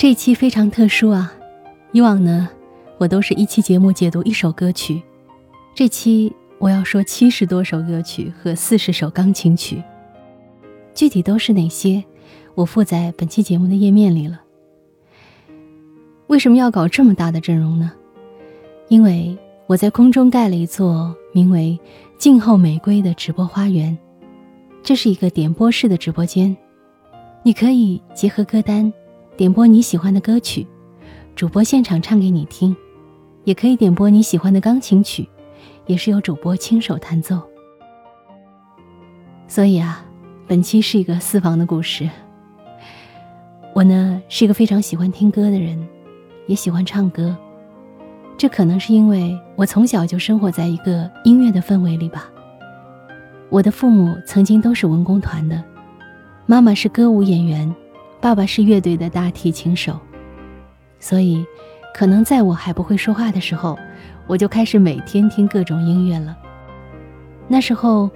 这期非常特殊啊！以往呢，我都是一期节目解读一首歌曲，这期我要说七十多首歌曲和四十首钢琴曲。具体都是哪些，我附在本期节目的页面里了。为什么要搞这么大的阵容呢？因为我在空中盖了一座名为“静候玫瑰”的直播花园，这是一个点播式的直播间，你可以结合歌单。点播你喜欢的歌曲，主播现场唱给你听，也可以点播你喜欢的钢琴曲，也是由主播亲手弹奏。所以啊，本期是一个私房的故事。我呢是一个非常喜欢听歌的人，也喜欢唱歌，这可能是因为我从小就生活在一个音乐的氛围里吧。我的父母曾经都是文工团的，妈妈是歌舞演员。爸爸是乐队的大提琴手，所以，可能在我还不会说话的时候，我就开始每天听各种音乐了。那时候，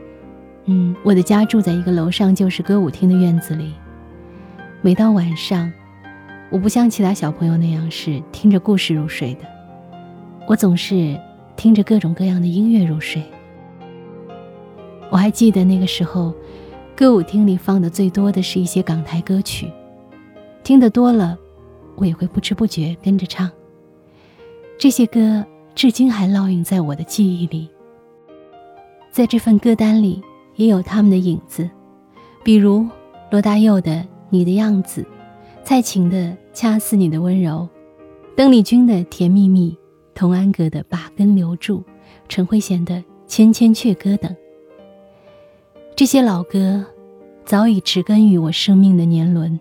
嗯，我的家住在一个楼上就是歌舞厅的院子里。每到晚上，我不像其他小朋友那样是听着故事入睡的，我总是听着各种各样的音乐入睡。我还记得那个时候，歌舞厅里放的最多的是一些港台歌曲。听得多了，我也会不知不觉跟着唱。这些歌至今还烙印在我的记忆里。在这份歌单里，也有他们的影子，比如罗大佑的《你的样子》，蔡琴的《恰似你的温柔》，邓丽君的《甜蜜蜜》，童安格的《把根留住》，陈慧娴的《千千阙歌》等。这些老歌，早已植根于我生命的年轮。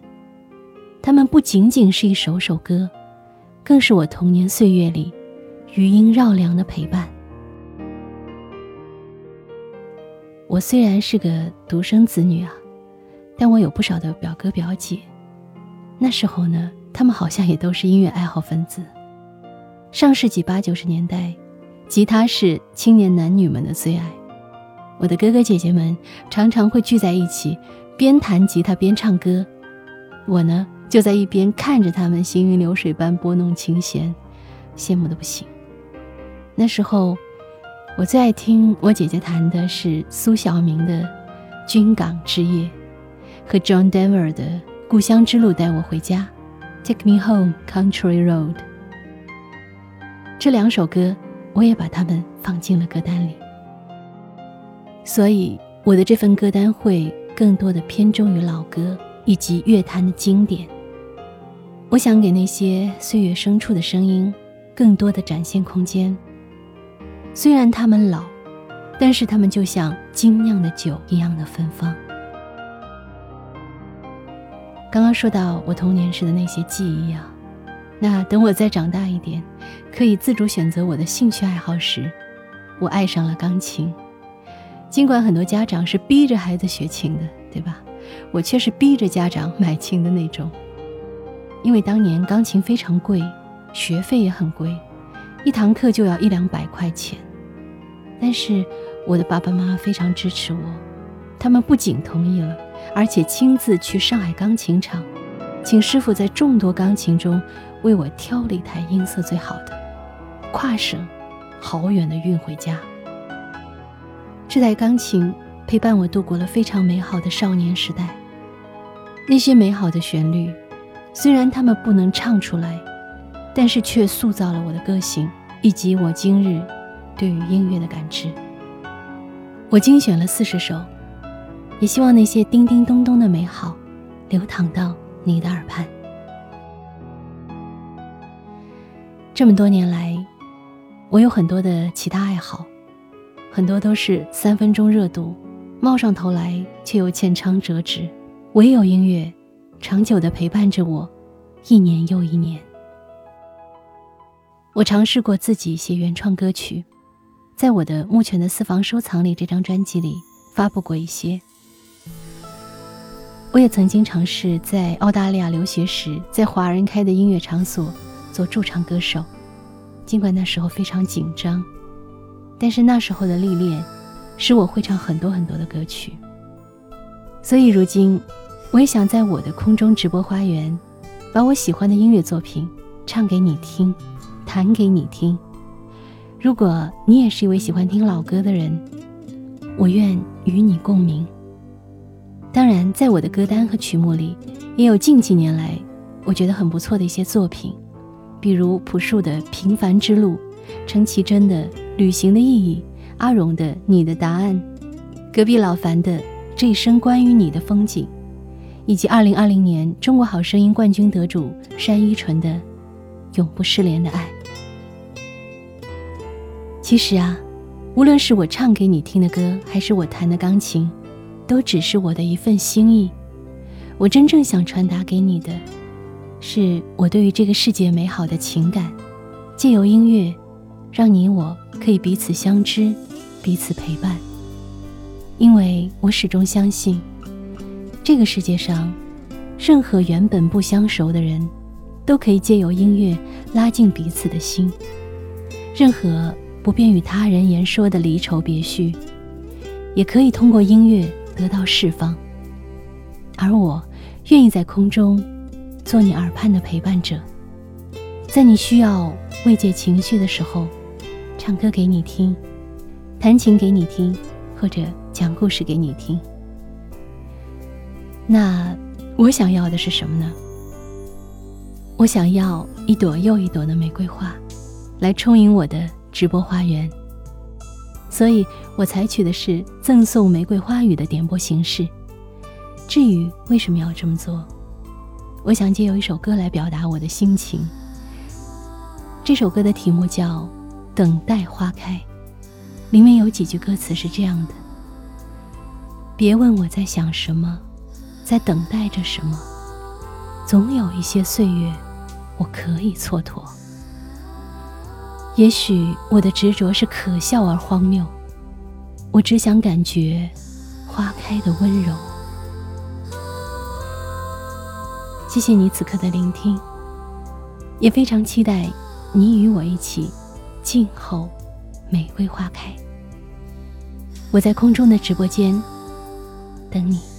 它们不仅仅是一首首歌，更是我童年岁月里余音绕梁的陪伴。我虽然是个独生子女啊，但我有不少的表哥表姐。那时候呢，他们好像也都是音乐爱好分子。上世纪八九十年代，吉他是青年男女们的最爱。我的哥哥姐姐们常常会聚在一起，边弹吉他边唱歌。我呢？就在一边看着他们行云流水般拨弄琴弦，羡慕的不行。那时候，我最爱听我姐姐弹的是苏小明的《军港之夜》，和 John Denver 的《故乡之路带我回家》，Take Me Home Country Road。这两首歌，我也把它们放进了歌单里。所以，我的这份歌单会更多的偏重于老歌以及乐坛的经典。我想给那些岁月深处的声音更多的展现空间。虽然他们老，但是他们就像精酿的酒一样的芬芳。刚刚说到我童年时的那些记忆啊，那等我再长大一点，可以自主选择我的兴趣爱好时，我爱上了钢琴。尽管很多家长是逼着孩子学琴的，对吧？我却是逼着家长买琴的那种。因为当年钢琴非常贵，学费也很贵，一堂课就要一两百块钱。但是我的爸爸妈妈非常支持我，他们不仅同意了，而且亲自去上海钢琴厂，请师傅在众多钢琴中为我挑了一台音色最好的，跨省好远的运回家。这台钢琴陪伴我度过了非常美好的少年时代，那些美好的旋律。虽然他们不能唱出来，但是却塑造了我的个性以及我今日对于音乐的感知。我精选了四十首，也希望那些叮叮咚咚的美好流淌到你的耳畔。这么多年来，我有很多的其他爱好，很多都是三分钟热度，冒上头来却又浅尝辄止。唯有音乐。长久的陪伴着我，一年又一年。我尝试过自己写原创歌曲，在我的目前的私房收藏里，这张专辑里发布过一些。我也曾经尝试在澳大利亚留学时，在华人开的音乐场所做驻唱歌手，尽管那时候非常紧张，但是那时候的历练，使我会唱很多很多的歌曲。所以如今。我也想在我的空中直播花园，把我喜欢的音乐作品唱给你听，弹给你听。如果你也是一位喜欢听老歌的人，我愿与你共鸣。当然，在我的歌单和曲目里，也有近几年来我觉得很不错的一些作品，比如朴树的《平凡之路》，陈绮贞的《旅行的意义》，阿荣的《你的答案》，隔壁老樊的《这一生关于你的风景》，以及2020年中国好声音冠军得主单依纯的《永不失联的爱》。其实啊，无论是我唱给你听的歌，还是我弹的钢琴，都只是我的一份心意。我真正想传达给你的，是我对于这个世界美好的情感，借由音乐，让你我可以彼此相知，彼此陪伴。因为我始终相信，这个世界上，任何原本不相熟的人，都可以借由音乐拉近彼此的心。任何。不便与他人言说的离愁别绪，也可以通过音乐得到释放。而我愿意在空中做你耳畔的陪伴者，在你需要慰藉情绪的时候，唱歌给你听，弹琴给你听，或者讲故事给你听。那我想要的是什么呢？我想要一朵又一朵的玫瑰花，来充盈我的。直播花园，所以我采取的是赠送玫瑰花语的点播形式。至于为什么要这么做，我想借由一首歌来表达我的心情。这首歌的题目叫《等待花开》，里面有几句歌词是这样的：别问我在想什么，在等待着什么，总有一些岁月，我可以蹉跎。也许我的执着是可笑而荒谬，我只想感觉花开的温柔。谢谢你此刻的聆听，也非常期待你与我一起静候玫瑰花开。我在空中的直播间等你。